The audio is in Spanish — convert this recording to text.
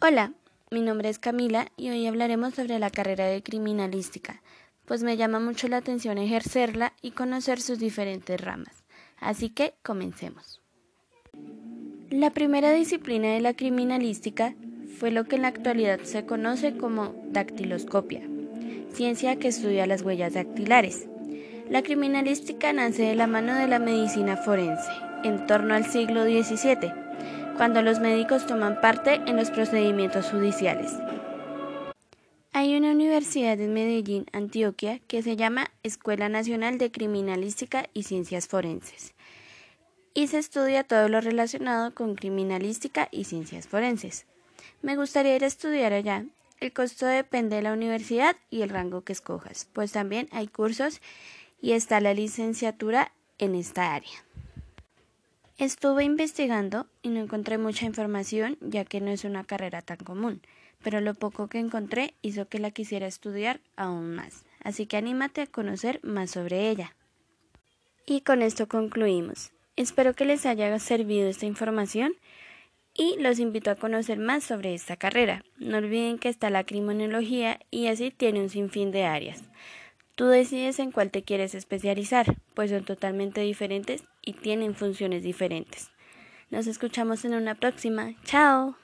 Hola, mi nombre es Camila y hoy hablaremos sobre la carrera de criminalística, pues me llama mucho la atención ejercerla y conocer sus diferentes ramas. Así que comencemos. La primera disciplina de la criminalística fue lo que en la actualidad se conoce como dactiloscopia, ciencia que estudia las huellas dactilares. La criminalística nace de la mano de la medicina forense, en torno al siglo XVII cuando los médicos toman parte en los procedimientos judiciales. Hay una universidad en Medellín, Antioquia, que se llama Escuela Nacional de Criminalística y Ciencias Forenses, y se estudia todo lo relacionado con criminalística y ciencias forenses. Me gustaría ir a estudiar allá. El costo depende de la universidad y el rango que escojas, pues también hay cursos y está la licenciatura en esta área. Estuve investigando y no encontré mucha información ya que no es una carrera tan común, pero lo poco que encontré hizo que la quisiera estudiar aún más, así que anímate a conocer más sobre ella. Y con esto concluimos. Espero que les haya servido esta información y los invito a conocer más sobre esta carrera. No olviden que está la criminología y así tiene un sinfín de áreas. Tú decides en cuál te quieres especializar, pues son totalmente diferentes y tienen funciones diferentes. Nos escuchamos en una próxima. ¡Chao!